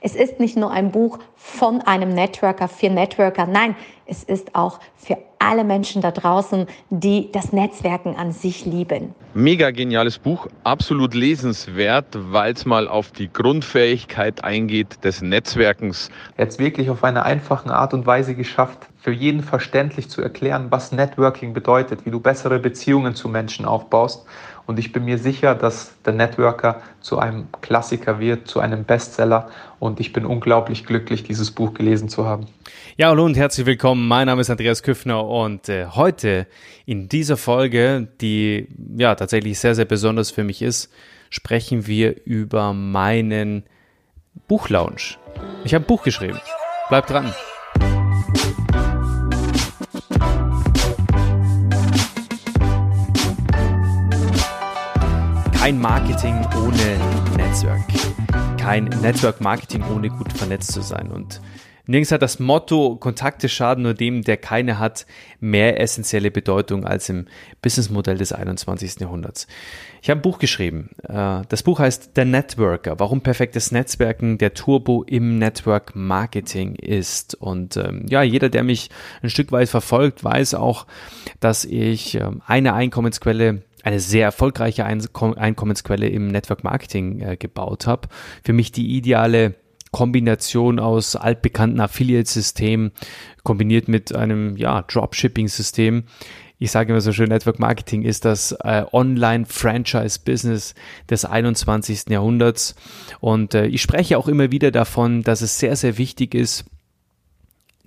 Es ist nicht nur ein Buch von einem Networker für Networker, nein, es ist auch für alle Menschen da draußen, die das Netzwerken an sich lieben. Mega geniales Buch, absolut lesenswert, weil es mal auf die Grundfähigkeit eingeht des Netzwerkens. Er hat es wirklich auf eine einfache Art und Weise geschafft, für jeden verständlich zu erklären, was Networking bedeutet, wie du bessere Beziehungen zu Menschen aufbaust und ich bin mir sicher, dass der Networker zu einem Klassiker wird, zu einem Bestseller. Und ich bin unglaublich glücklich, dieses Buch gelesen zu haben. Ja, hallo und herzlich willkommen. Mein Name ist Andreas Küffner und äh, heute in dieser Folge, die ja tatsächlich sehr, sehr besonders für mich ist, sprechen wir über meinen Buchlaunch. Ich habe ein Buch geschrieben. Bleibt dran. Kein Marketing ohne Netzwerk. Kein Network Marketing ohne gut vernetzt zu sein. Und nirgends hat das Motto, Kontakte schaden nur dem, der keine hat, mehr essentielle Bedeutung als im Businessmodell des 21. Jahrhunderts. Ich habe ein Buch geschrieben. Äh, das Buch heißt The Networker, warum perfektes Netzwerken der Turbo im Network Marketing ist. Und ähm, ja, jeder, der mich ein Stück weit verfolgt, weiß auch, dass ich ähm, eine Einkommensquelle eine sehr erfolgreiche Einkommensquelle im Network Marketing äh, gebaut habe. Für mich die ideale Kombination aus altbekannten Affiliate-Systemen kombiniert mit einem ja, Dropshipping-System. Ich sage immer so schön, Network Marketing ist das äh, Online-Franchise-Business des 21. Jahrhunderts. Und äh, ich spreche auch immer wieder davon, dass es sehr, sehr wichtig ist,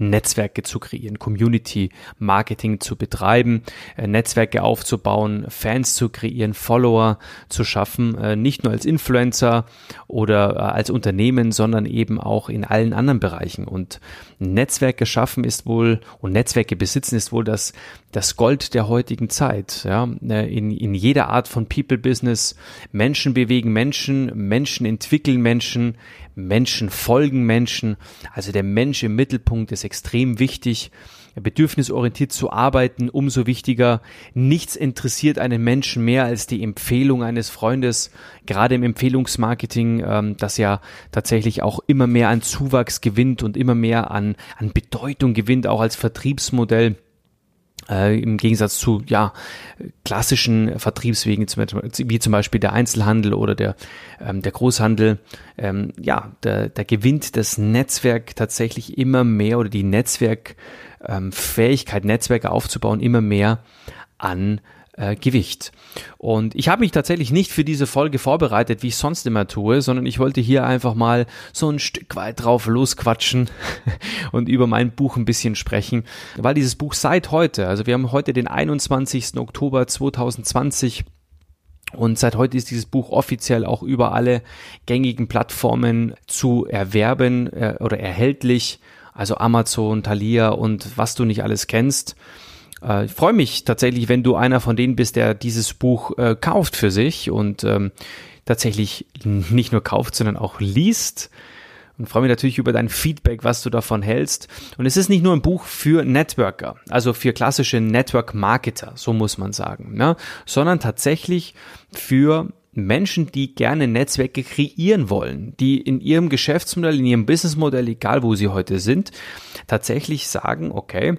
Netzwerke zu kreieren, Community Marketing zu betreiben, äh, Netzwerke aufzubauen, Fans zu kreieren, Follower zu schaffen, äh, nicht nur als Influencer oder äh, als Unternehmen, sondern eben auch in allen anderen Bereichen. Und Netzwerke schaffen ist wohl und Netzwerke besitzen ist wohl das, das Gold der heutigen Zeit. Ja, in, in jeder Art von People Business. Menschen bewegen Menschen, Menschen entwickeln Menschen, Menschen folgen Menschen. Also der Mensch im Mittelpunkt ist extrem wichtig. Bedürfnisorientiert zu arbeiten, umso wichtiger. Nichts interessiert einen Menschen mehr als die Empfehlung eines Freundes, gerade im Empfehlungsmarketing, ähm, das ja tatsächlich auch immer mehr an Zuwachs gewinnt und immer mehr an, an Bedeutung gewinnt, auch als Vertriebsmodell äh, im Gegensatz zu ja klassischen Vertriebswegen, wie zum Beispiel der Einzelhandel oder der, ähm, der Großhandel, ähm, ja, da, da gewinnt das Netzwerk tatsächlich immer mehr oder die Netzwerkfähigkeit, ähm, Netzwerke aufzubauen, immer mehr an äh, Gewicht. Und ich habe mich tatsächlich nicht für diese Folge vorbereitet, wie ich sonst immer tue, sondern ich wollte hier einfach mal so ein Stück weit drauf losquatschen und über mein Buch ein bisschen sprechen, weil dieses Buch seit heute, also wir haben heute den 21. Oktober 2020, und seit heute ist dieses Buch offiziell auch über alle gängigen Plattformen zu erwerben äh, oder erhältlich. Also Amazon, Thalia und was du nicht alles kennst. Äh, ich freue mich tatsächlich, wenn du einer von denen bist, der dieses Buch äh, kauft für sich und ähm, tatsächlich nicht nur kauft, sondern auch liest. Und freue mich natürlich über dein Feedback, was du davon hältst. Und es ist nicht nur ein Buch für Networker, also für klassische Network-Marketer, so muss man sagen, ne? sondern tatsächlich für Menschen, die gerne Netzwerke kreieren wollen, die in ihrem Geschäftsmodell, in ihrem Businessmodell, egal wo sie heute sind, tatsächlich sagen, okay,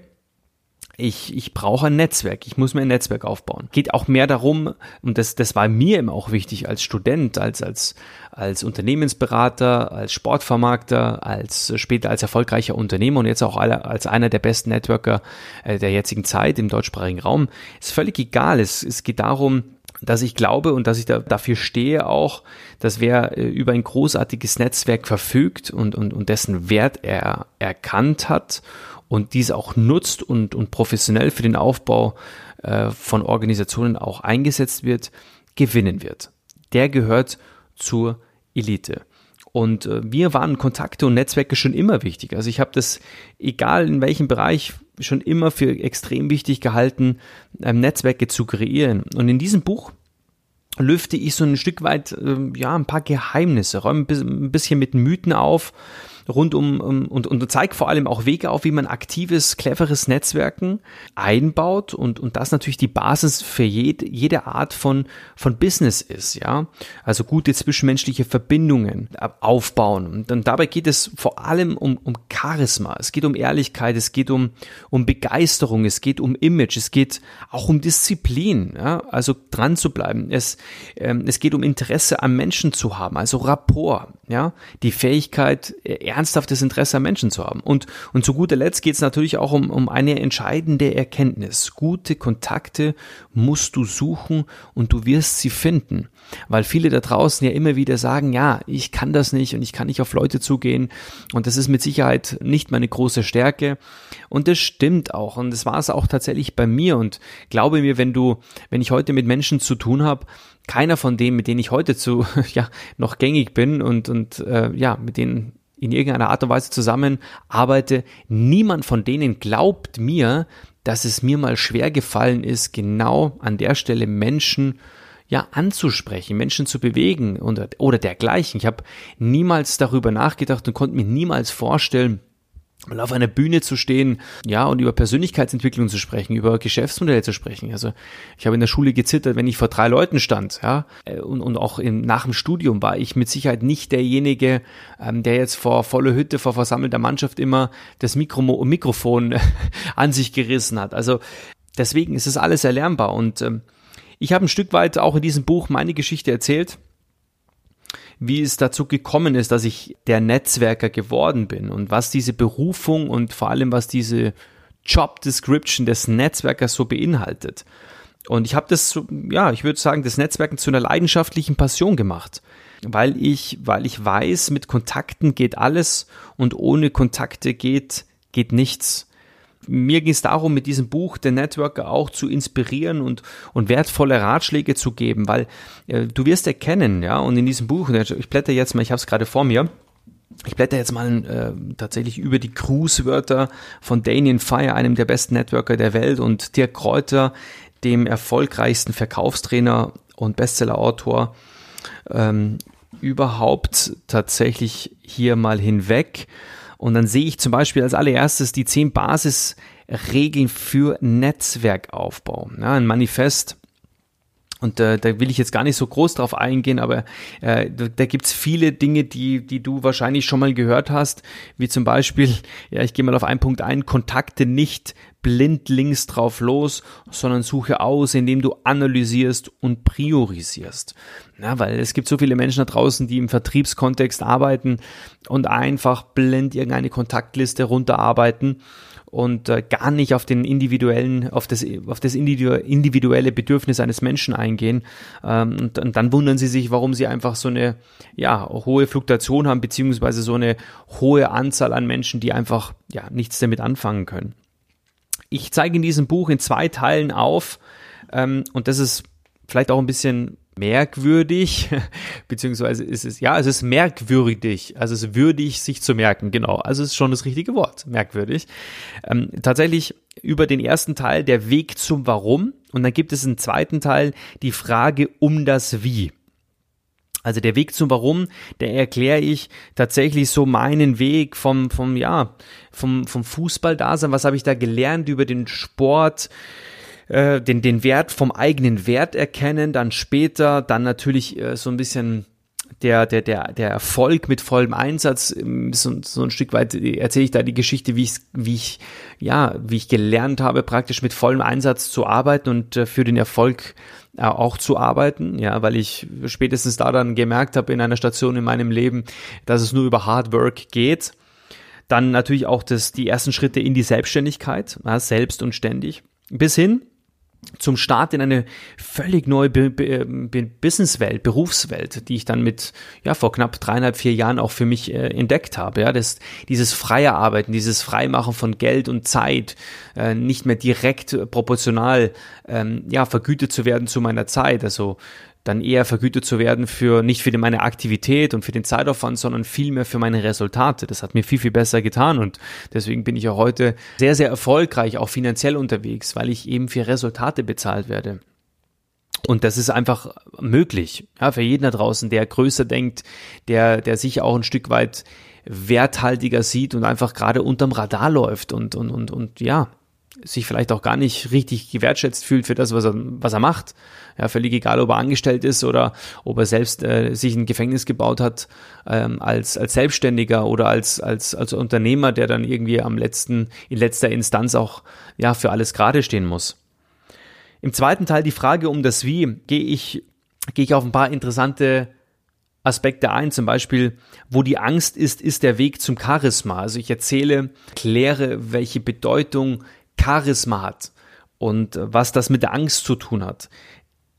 ich, ich brauche ein Netzwerk, ich muss mir ein Netzwerk aufbauen. Geht auch mehr darum, und das, das war mir eben auch wichtig als Student, als, als, als Unternehmensberater, als Sportvermarkter, als später als erfolgreicher Unternehmer und jetzt auch als einer der besten Networker äh, der jetzigen Zeit im deutschsprachigen Raum. Ist völlig egal. Es, es geht darum, dass ich glaube und dass ich da, dafür stehe auch, dass wer äh, über ein großartiges Netzwerk verfügt und, und, und dessen Wert er erkannt hat und dies auch nutzt und, und professionell für den Aufbau äh, von Organisationen auch eingesetzt wird, gewinnen wird. Der gehört zur Elite. Und äh, mir waren Kontakte und Netzwerke schon immer wichtig. Also ich habe das, egal in welchem Bereich, schon immer für extrem wichtig gehalten, ähm, Netzwerke zu kreieren. Und in diesem Buch lüfte ich so ein Stück weit, äh, ja, ein paar Geheimnisse, räume ein bisschen mit Mythen auf rund um, und, und zeigt vor allem auch Wege auf, wie man aktives, cleveres Netzwerken einbaut und, und das natürlich die Basis für jede, jede Art von, von Business ist, ja. Also gute zwischenmenschliche Verbindungen aufbauen. Und, und dabei geht es vor allem um, um Charisma, es geht um Ehrlichkeit, es geht um, um Begeisterung, es geht um Image, es geht auch um Disziplin, ja. Also dran zu bleiben. Es, ähm, es geht um Interesse am Menschen zu haben, also Rapport, ja. Die Fähigkeit, ernsthaftes Interesse am Menschen zu haben. Und, und zu guter Letzt geht es natürlich auch um, um eine entscheidende Erkenntnis. Gute Kontakte musst du suchen und du wirst sie finden. Weil viele da draußen ja immer wieder sagen, ja, ich kann das nicht und ich kann nicht auf Leute zugehen. Und das ist mit Sicherheit nicht meine große Stärke. Und das stimmt auch. Und das war es auch tatsächlich bei mir. Und glaube mir, wenn du, wenn ich heute mit Menschen zu tun habe, keiner von denen, mit denen ich heute zu, ja, noch gängig bin und, und äh, ja, mit denen in irgendeiner Art und Weise zusammenarbeite, niemand von denen glaubt mir, dass es mir mal schwer gefallen ist, genau an der Stelle Menschen ja anzusprechen, Menschen zu bewegen oder, oder dergleichen. Ich habe niemals darüber nachgedacht und konnte mir niemals vorstellen, mal auf einer Bühne zu stehen, ja, und über Persönlichkeitsentwicklung zu sprechen, über Geschäftsmodelle zu sprechen. Also ich habe in der Schule gezittert, wenn ich vor drei Leuten stand, ja, äh, und, und auch im, nach dem Studium war ich mit Sicherheit nicht derjenige, ähm, der jetzt vor voller Hütte, vor versammelter Mannschaft immer das Mikro Mikrofon an sich gerissen hat. Also deswegen ist es alles erlernbar und ähm, ich habe ein Stück weit auch in diesem Buch meine Geschichte erzählt wie es dazu gekommen ist, dass ich der Netzwerker geworden bin und was diese Berufung und vor allem was diese Job Description des Netzwerkers so beinhaltet. Und ich habe das, ja, ich würde sagen, das Netzwerken zu einer leidenschaftlichen Passion gemacht, weil ich, weil ich weiß, mit Kontakten geht alles und ohne Kontakte geht, geht nichts mir ging es darum, mit diesem Buch den Networker auch zu inspirieren und, und wertvolle Ratschläge zu geben, weil äh, du wirst erkennen, ja, und in diesem Buch, ich blätter jetzt mal, ich habe es gerade vor mir, ich blätter jetzt mal äh, tatsächlich über die Cruise-Wörter von Damien Fire, einem der besten Networker der Welt, und Dirk Kräuter, dem erfolgreichsten Verkaufstrainer und Bestseller-Autor ähm, überhaupt tatsächlich hier mal hinweg. Und dann sehe ich zum Beispiel als allererstes die zehn Basisregeln für Netzwerkaufbau. Ja, ein Manifest. Und äh, da will ich jetzt gar nicht so groß drauf eingehen, aber äh, da, da gibt's viele Dinge, die, die du wahrscheinlich schon mal gehört hast, wie zum Beispiel, ja, ich gehe mal auf einen Punkt ein, Kontakte nicht blind links drauf los, sondern suche aus, indem du analysierst und priorisierst. Ja, weil es gibt so viele Menschen da draußen, die im Vertriebskontext arbeiten und einfach blind irgendeine Kontaktliste runterarbeiten und äh, gar nicht auf den individuellen, auf das, auf das individuelle Bedürfnis eines Menschen eingehen. Ähm, und, und dann wundern sie sich, warum sie einfach so eine ja, hohe Fluktuation haben, beziehungsweise so eine hohe Anzahl an Menschen, die einfach ja nichts damit anfangen können. Ich zeige in diesem Buch in zwei Teilen auf, ähm, und das ist vielleicht auch ein bisschen merkwürdig, beziehungsweise ist es, ja, es ist merkwürdig, also es ist würdig, sich zu merken, genau, also es ist schon das richtige Wort, merkwürdig. Ähm, tatsächlich über den ersten Teil der Weg zum Warum und dann gibt es einen zweiten Teil die Frage um das Wie. Also der Weg zum Warum, der erkläre ich tatsächlich so meinen Weg vom, vom, ja, vom, vom Fußball-Dasein. Was habe ich da gelernt über den Sport? Äh, den, den Wert vom eigenen Wert erkennen, dann später, dann natürlich äh, so ein bisschen der, der, der, der Erfolg mit vollem Einsatz, ähm, so, so ein Stück weit erzähle ich da die Geschichte, wie ich, wie ich, ja, wie ich gelernt habe, praktisch mit vollem Einsatz zu arbeiten und äh, für den Erfolg äh, auch zu arbeiten, ja, weil ich spätestens da dann gemerkt habe in einer Station in meinem Leben, dass es nur über Hard Work geht. Dann natürlich auch das, die ersten Schritte in die Selbstständigkeit, ja, selbst und ständig, bis hin zum Start in eine völlig neue Be Be Businesswelt, Berufswelt, die ich dann mit ja vor knapp dreieinhalb vier Jahren auch für mich äh, entdeckt habe. Ja, das dieses freie Arbeiten, dieses Freimachen von Geld und Zeit, äh, nicht mehr direkt proportional ähm, ja vergütet zu werden zu meiner Zeit. Also dann eher vergütet zu werden für nicht für meine Aktivität und für den Zeitaufwand, sondern vielmehr für meine Resultate. Das hat mir viel, viel besser getan und deswegen bin ich auch heute sehr, sehr erfolgreich, auch finanziell unterwegs, weil ich eben für Resultate bezahlt werde. Und das ist einfach möglich, ja, für jeden da draußen, der größer denkt, der, der sich auch ein Stück weit werthaltiger sieht und einfach gerade unterm Radar läuft und, und, und, und ja, sich vielleicht auch gar nicht richtig gewertschätzt fühlt für das, was er, was er macht. Ja, völlig egal, ob er angestellt ist oder ob er selbst äh, sich ein Gefängnis gebaut hat ähm, als, als Selbstständiger oder als, als, als Unternehmer, der dann irgendwie am letzten, in letzter Instanz auch ja, für alles gerade stehen muss. Im zweiten Teil die Frage um das Wie gehe ich, gehe ich auf ein paar interessante Aspekte ein, zum Beispiel, wo die Angst ist, ist der Weg zum Charisma. Also ich erzähle, kläre, welche Bedeutung Charisma hat und was das mit der Angst zu tun hat.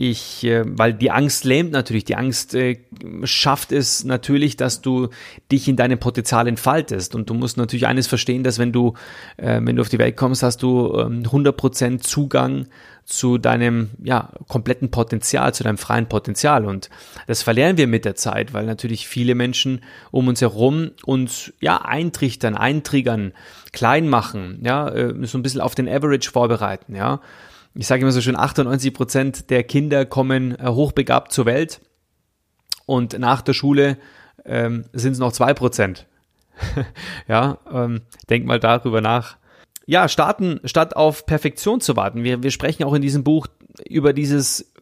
Ich, äh, weil die Angst lähmt natürlich, die Angst äh, schafft es natürlich, dass du dich in deinem Potenzial entfaltest. Und du musst natürlich eines verstehen, dass wenn du, äh, wenn du auf die Welt kommst, hast du ähm, 100% Zugang zu deinem ja, kompletten Potenzial, zu deinem freien Potenzial. Und das verlieren wir mit der Zeit, weil natürlich viele Menschen um uns herum uns ja eintrichtern, eintriggern, klein machen, ja, so ein bisschen auf den Average vorbereiten, ja. Ich sage immer so schön, 98 Prozent der Kinder kommen äh, hochbegabt zur Welt und nach der Schule ähm, sind es noch zwei Prozent. ja, ähm, denk mal darüber nach ja, starten, statt auf Perfektion zu warten. Wir, wir sprechen auch in diesem Buch über dieses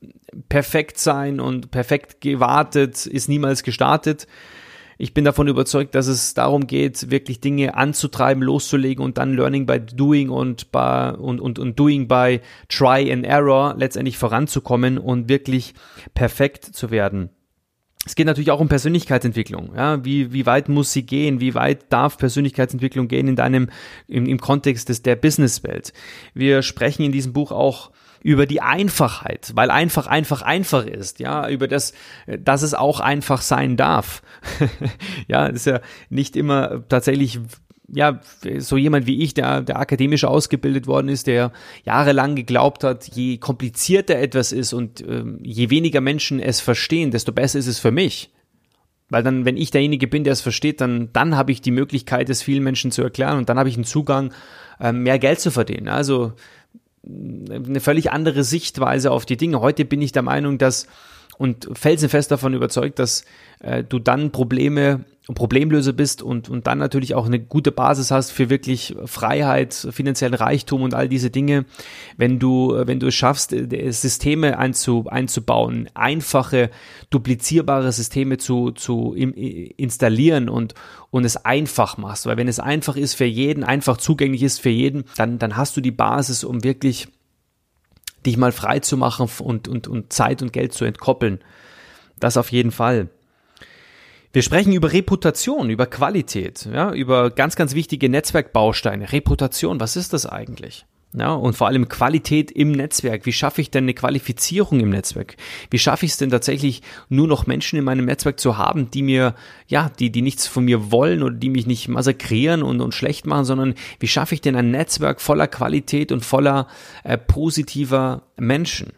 Perfektsein und perfekt gewartet ist niemals gestartet. Ich bin davon überzeugt, dass es darum geht, wirklich Dinge anzutreiben, loszulegen und dann Learning by Doing und, by, und, und, und Doing by Try and Error letztendlich voranzukommen und wirklich perfekt zu werden es geht natürlich auch um Persönlichkeitsentwicklung. Ja, wie, wie weit muss sie gehen? Wie weit darf Persönlichkeitsentwicklung gehen in deinem, im, im Kontext des, der Businesswelt? Wir sprechen in diesem Buch auch über die Einfachheit, weil einfach einfach einfach ist, ja, über das, dass es auch einfach sein darf. ja, ist ja nicht immer tatsächlich ja, so jemand wie ich, der, der akademisch ausgebildet worden ist, der jahrelang geglaubt hat, je komplizierter etwas ist und ähm, je weniger Menschen es verstehen, desto besser ist es für mich. Weil dann, wenn ich derjenige bin, der es versteht, dann, dann habe ich die Möglichkeit, es vielen Menschen zu erklären und dann habe ich einen Zugang, ähm, mehr Geld zu verdienen. Also eine völlig andere Sichtweise auf die Dinge. Heute bin ich der Meinung, dass und felsenfest davon überzeugt, dass äh, du dann Probleme Problemlöser bist und, und dann natürlich auch eine gute Basis hast für wirklich Freiheit, finanziellen Reichtum und all diese Dinge, wenn du, wenn du es schaffst, äh, Systeme einzu, einzubauen, einfache, duplizierbare Systeme zu, zu installieren und, und es einfach machst. Weil wenn es einfach ist für jeden, einfach zugänglich ist für jeden, dann, dann hast du die Basis, um wirklich dich mal frei zu machen und, und, und Zeit und Geld zu entkoppeln. Das auf jeden Fall. Wir sprechen über Reputation, über Qualität, ja, über ganz, ganz wichtige Netzwerkbausteine. Reputation, was ist das eigentlich? Ja, und vor allem Qualität im Netzwerk. Wie schaffe ich denn eine Qualifizierung im Netzwerk? Wie schaffe ich es denn tatsächlich nur noch Menschen in meinem Netzwerk zu haben, die mir, ja, die, die nichts von mir wollen oder die mich nicht massakrieren und, und schlecht machen, sondern wie schaffe ich denn ein Netzwerk voller Qualität und voller äh, positiver Menschen?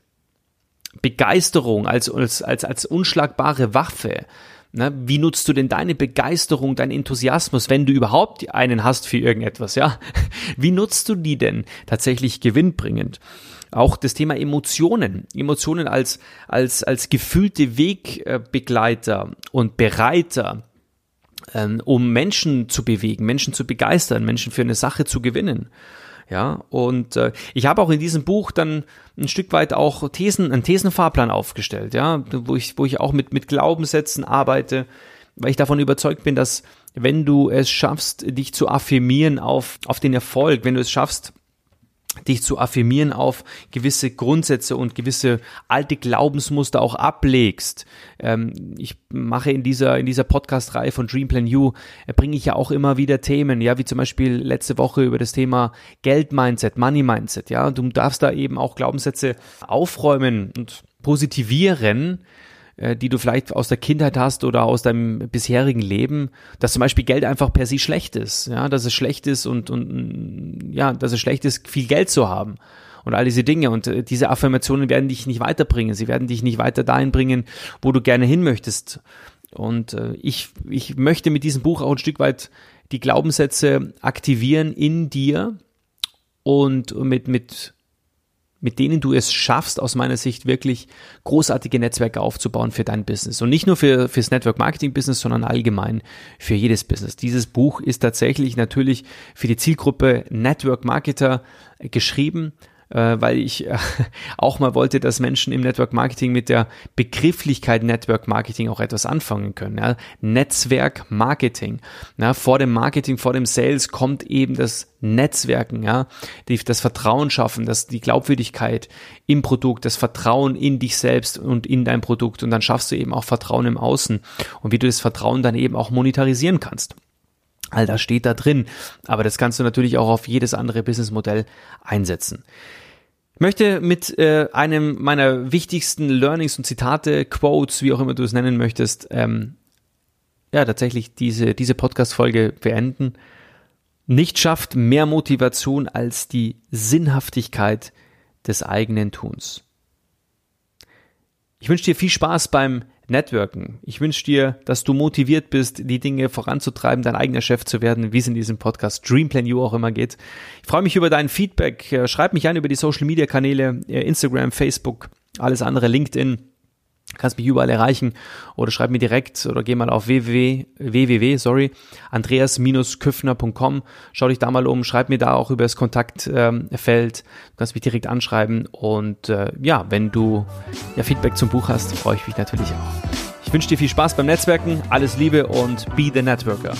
Begeisterung als, als, als, als unschlagbare Waffe. Ne? Wie nutzt du denn deine Begeisterung, deinen Enthusiasmus, wenn du überhaupt einen hast für irgendetwas, ja? Wie nutzt du die denn tatsächlich gewinnbringend? Auch das Thema Emotionen. Emotionen als, als, als gefühlte Wegbegleiter und Bereiter, ähm, um Menschen zu bewegen, Menschen zu begeistern, Menschen für eine Sache zu gewinnen. Ja, und äh, ich habe auch in diesem Buch dann ein Stück weit auch Thesen, einen Thesenfahrplan aufgestellt, ja, wo ich, wo ich auch mit, mit Glaubenssätzen arbeite, weil ich davon überzeugt bin, dass wenn du es schaffst, dich zu affirmieren auf, auf den Erfolg, wenn du es schaffst, dich zu affirmieren auf gewisse Grundsätze und gewisse alte Glaubensmuster auch ablegst. Ähm, ich mache in dieser, in dieser Podcast-Reihe von Dream Plan You, äh, bringe ich ja auch immer wieder Themen, ja, wie zum Beispiel letzte Woche über das Thema Geld-Mindset, Money-Mindset, ja, du darfst da eben auch Glaubenssätze aufräumen und positivieren, äh, die du vielleicht aus der Kindheit hast oder aus deinem bisherigen Leben, dass zum Beispiel Geld einfach per se schlecht ist, ja, dass es schlecht ist und, und ja, dass es schlecht ist, viel Geld zu haben und all diese Dinge. Und äh, diese Affirmationen werden dich nicht weiterbringen. Sie werden dich nicht weiter dahin bringen, wo du gerne hin möchtest. Und äh, ich, ich möchte mit diesem Buch auch ein Stück weit die Glaubenssätze aktivieren in dir und mit, mit mit denen du es schaffst, aus meiner Sicht wirklich großartige Netzwerke aufzubauen für dein Business. Und nicht nur für, fürs Network Marketing Business, sondern allgemein für jedes Business. Dieses Buch ist tatsächlich natürlich für die Zielgruppe Network Marketer geschrieben äh, weil ich äh, auch mal wollte, dass Menschen im Network Marketing mit der Begrifflichkeit Network Marketing auch etwas anfangen können. Ja. Netzwerk Marketing. Ja, vor dem Marketing, vor dem Sales kommt eben das Netzwerken, ja, die, das Vertrauen schaffen, das, die Glaubwürdigkeit im Produkt, das Vertrauen in dich selbst und in dein Produkt und dann schaffst du eben auch Vertrauen im Außen und wie du das Vertrauen dann eben auch monetarisieren kannst. All das steht da drin, aber das kannst du natürlich auch auf jedes andere Businessmodell einsetzen. Ich möchte mit äh, einem meiner wichtigsten Learnings und Zitate, Quotes, wie auch immer du es nennen möchtest, ähm, ja, tatsächlich diese, diese Podcast-Folge beenden. Nicht schafft mehr Motivation als die Sinnhaftigkeit des eigenen Tuns. Ich wünsche dir viel Spaß beim Networken. Ich wünsche dir, dass du motiviert bist, die Dinge voranzutreiben, dein eigener Chef zu werden, wie es in diesem Podcast Dreamplan You auch immer geht. Ich freue mich über dein Feedback. Schreib mich an über die Social Media Kanäle, Instagram, Facebook, alles andere, LinkedIn kannst mich überall erreichen oder schreib mir direkt oder geh mal auf www, www sorry, andreas-küffner.com, schau dich da mal um, schreib mir da auch über das Kontaktfeld, du kannst mich direkt anschreiben und äh, ja, wenn du ja Feedback zum Buch hast, freue ich mich natürlich auch. Ich wünsche dir viel Spaß beim Netzwerken, alles Liebe und be the Networker.